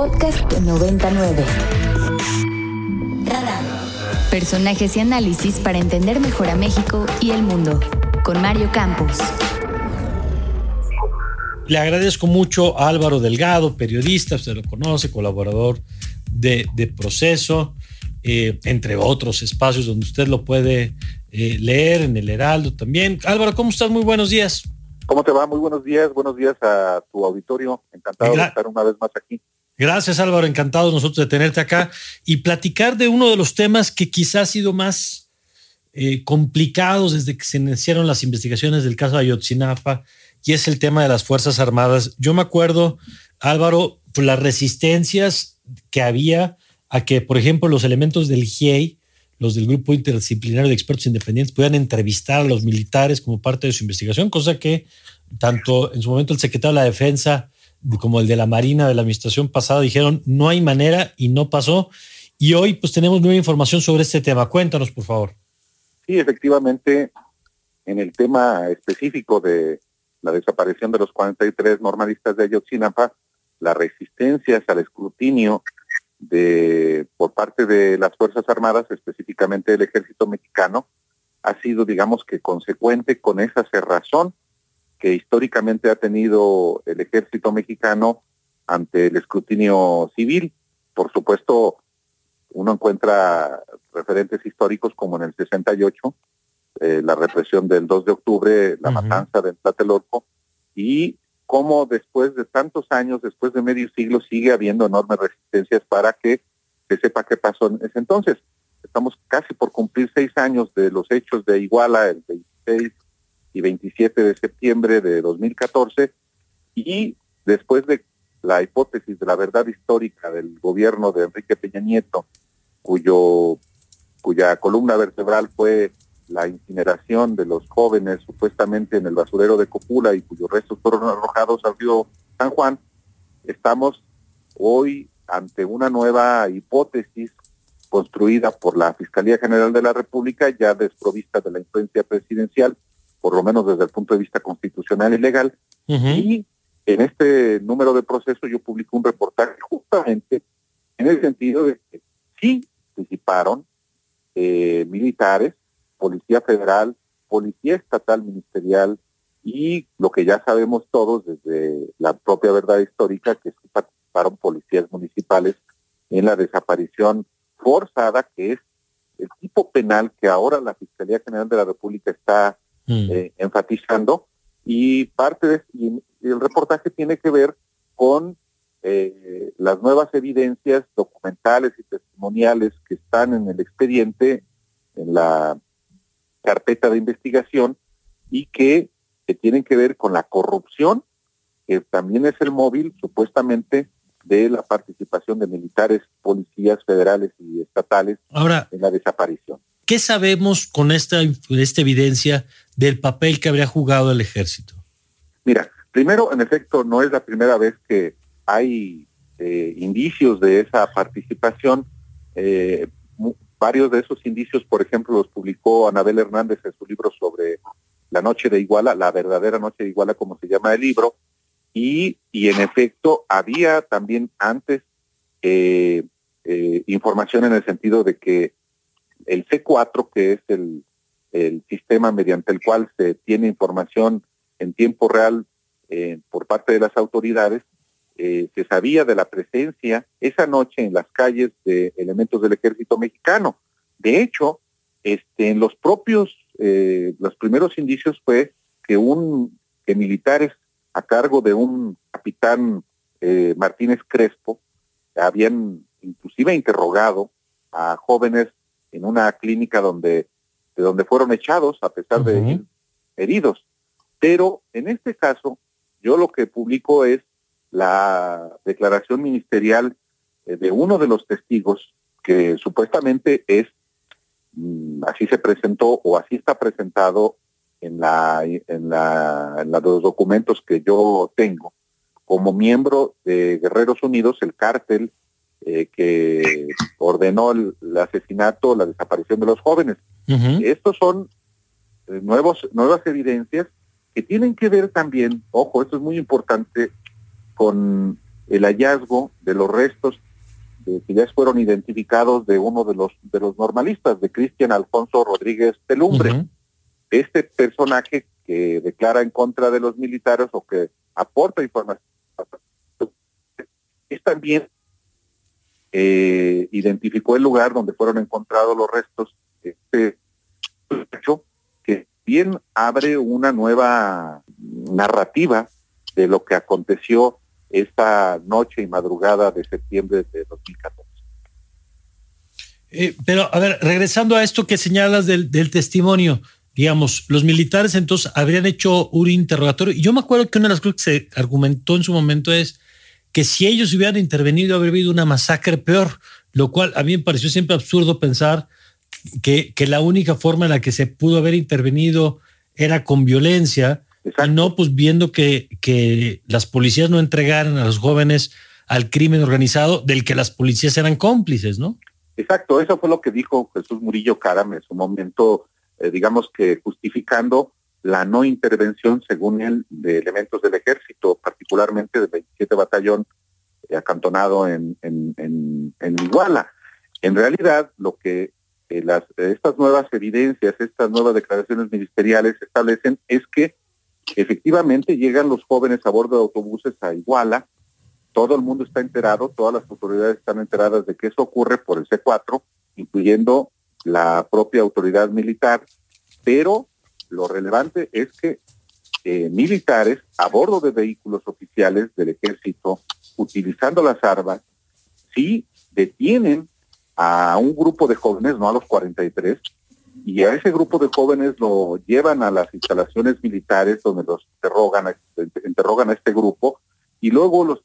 Podcast 99. Personajes y análisis para entender mejor a México y el mundo. Con Mario Campos. Le agradezco mucho a Álvaro Delgado, periodista, usted lo conoce, colaborador de, Proceso, eh, entre otros espacios donde usted lo puede eh, leer en el Heraldo también. Álvaro, ¿cómo estás? Muy buenos días. ¿Cómo te va? Muy buenos días. Buenos días a tu auditorio. Encantado de estar una vez más aquí. Gracias Álvaro, encantado nosotros de tenerte acá y platicar de uno de los temas que quizás ha sido más eh, complicados desde que se iniciaron las investigaciones del caso de Ayotzinapa y es el tema de las Fuerzas Armadas. Yo me acuerdo, Álvaro, las resistencias que había a que, por ejemplo, los elementos del GIEI, los del Grupo Interdisciplinario de Expertos Independientes, puedan entrevistar a los militares como parte de su investigación, cosa que tanto en su momento el secretario de la Defensa como el de la Marina de la administración pasada, dijeron no hay manera y no pasó. Y hoy pues tenemos nueva información sobre este tema. Cuéntanos, por favor. Sí, efectivamente, en el tema específico de la desaparición de los 43 normalistas de Ayotzinapa, la resistencia al escrutinio de por parte de las Fuerzas Armadas, específicamente del Ejército Mexicano, ha sido, digamos que, consecuente con esa cerrazón que históricamente ha tenido el ejército mexicano ante el escrutinio civil. Por supuesto, uno encuentra referentes históricos como en el 68, eh, la represión del 2 de octubre, la matanza de Tlatelolco, y cómo después de tantos años, después de medio siglo, sigue habiendo enormes resistencias para que se sepa qué pasó en ese entonces. Estamos casi por cumplir seis años de los hechos de Iguala, el 26 y 27 de septiembre de 2014 y después de la hipótesis de la verdad histórica del gobierno de Enrique Peña Nieto, cuyo cuya columna vertebral fue la incineración de los jóvenes supuestamente en el basurero de Copula y cuyos restos fueron arrojados al río San Juan, estamos hoy ante una nueva hipótesis construida por la Fiscalía General de la República, ya desprovista de la influencia presidencial, por lo menos desde el punto de vista constitucional y legal. Y en este número de proceso yo publico un reportaje justamente en el sentido de que sí participaron eh, militares, Policía Federal, Policía Estatal Ministerial y lo que ya sabemos todos desde la propia verdad histórica, que sí participaron policías municipales en la desaparición forzada, que es el tipo penal que ahora la Fiscalía General de la República está Mm. Eh, enfatizando y parte de el reportaje tiene que ver con eh, las nuevas evidencias documentales y testimoniales que están en el expediente, en la carpeta de investigación y que, que tienen que ver con la corrupción, que también es el móvil supuestamente de la participación de militares, policías federales y estatales en la desaparición. ¿Qué sabemos con esta, esta evidencia del papel que habría jugado el ejército? Mira, primero, en efecto, no es la primera vez que hay eh, indicios de esa participación. Eh, varios de esos indicios, por ejemplo, los publicó Anabel Hernández en su libro sobre la noche de Iguala, la verdadera noche de Iguala, como se llama el libro, y, y en efecto había también antes eh, información en el sentido de que el C4, que es el, sistema mediante el cual se tiene información en tiempo real eh, por parte de las autoridades, eh, se sabía de la presencia esa noche en las calles de elementos del ejército mexicano. De hecho, este, en los propios, eh, los primeros indicios fue que un que militares a cargo de un capitán Martínez Crespo habían inclusive interrogado a jóvenes en una clínica donde, de donde fueron echados a pesar de ir heridos. Pero en este caso, yo lo que publico es la declaración ministerial eh, de uno de los testigos que supuestamente es, mm, así se presentó o así está presentado en, la, en, la, en los documentos que yo tengo, como miembro de Guerreros Unidos, el cártel eh, que ordenó el, asesinato, la desaparición de los jóvenes. Estos son eh, nuevos, nuevas evidencias que tienen que ver también, ojo, esto es muy importante, con el hallazgo de los restos que ya fueron identificados de uno de los de los normalistas, de Cristian Alfonso Rodríguez Telumbre. Este personaje que declara en contra de los militares o que aporta información es también eh, identificó el lugar donde fueron encontrados los restos este hecho que bien abre una nueva narrativa de lo que aconteció esta noche y madrugada de septiembre de 2014. Eh, pero, a ver, regresando a esto que señalas del, testimonio, digamos, los militares entonces habrían hecho un interrogatorio. Yo me acuerdo que una de las cosas que se argumentó en su momento es que si ellos hubieran intervenido habría habido una masacre peor, lo cual a mí me pareció siempre absurdo pensar que, que la única forma en la que se pudo haber intervenido era con violencia no pues viendo que, que las policías no entregaran a los jóvenes al crimen organizado del que las policías eran cómplices, ¿no? Exacto, eso fue lo que dijo Jesús Murillo Caram en su momento, eh, digamos que justificando la no intervención, según él, de elementos del ejército, particularmente del 27 Batallón eh, acantonado en, en, en, Iguala. En realidad, lo que eh, las, estas nuevas evidencias, estas nuevas declaraciones ministeriales establecen es que Efectivamente, llegan los jóvenes a bordo de autobuses a Iguala, todo el mundo está enterado, todas las autoridades están enteradas de que eso ocurre por el C4, incluyendo la propia autoridad militar, pero lo relevante es que eh, militares a bordo de vehículos oficiales del ejército, utilizando las armas, sí detienen a un grupo de jóvenes, no a los 43, y a ese grupo de jóvenes lo llevan a las instalaciones militares donde los interrogan, interrogan a este grupo y luego los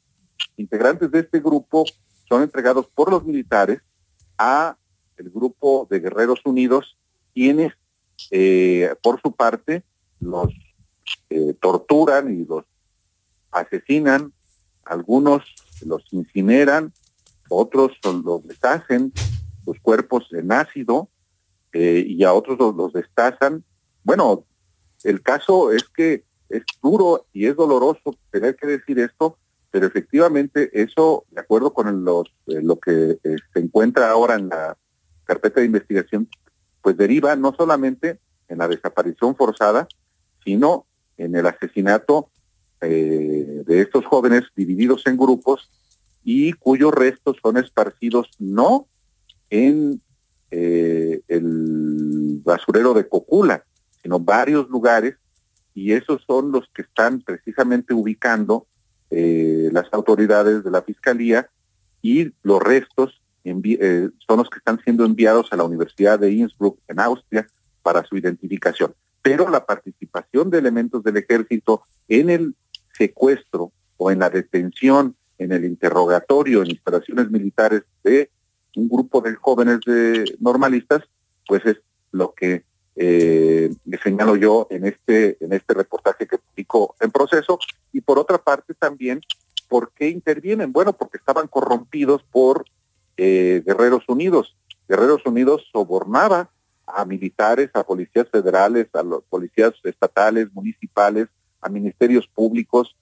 integrantes de este grupo son entregados por los militares a el grupo de Guerreros Unidos, quienes eh, por su parte los eh, torturan y los asesinan, algunos los incineran, otros los deshacen, los cuerpos en ácido, eh, y a otros los, destazan. Bueno, el caso es que es duro y es doloroso tener que decir esto, pero efectivamente eso, de acuerdo con los, eh, lo que se encuentra ahora en la carpeta de investigación, pues deriva no solamente en la desaparición forzada, sino en el asesinato de estos jóvenes divididos en grupos y cuyos restos son esparcidos no en eh, el basurero de Cocula, sino varios lugares, y esos son los que están precisamente ubicando eh, las autoridades de la Fiscalía y los restos eh, son los que están siendo enviados a la Universidad de Innsbruck en Austria para su identificación. Pero la participación de elementos del ejército en el secuestro o en la detención, en el interrogatorio, en instalaciones militares de un grupo de jóvenes de normalistas, pues es lo que eh, señalo yo en este, en este reportaje que publico en proceso. Y por otra parte también, ¿por qué intervienen? Bueno, porque estaban corrompidos por eh, Guerreros Unidos. Guerreros Unidos sobornaba a militares, a policías federales, a los policías estatales, municipales, a ministerios públicos,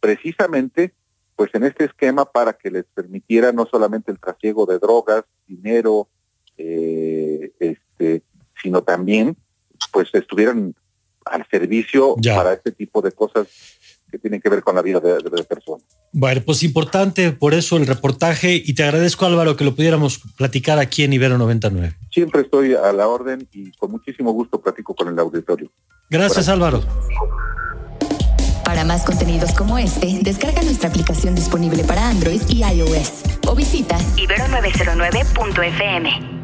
precisamente pues en este esquema para que les permitiera no solamente el trasiego de drogas, dinero, eh, este, sino también pues estuvieran al servicio para este tipo de cosas que tienen que ver con la vida de, de, personas. Bueno, pues importante por eso el reportaje y te agradezco Álvaro que lo pudiéramos platicar aquí en Ibero 99. Siempre estoy a la orden y con muchísimo gusto platico con el auditorio. Gracias Álvaro. Para más contenidos como este, descarga nuestra aplicación disponible para Android y iOS o visita ibero909.fm.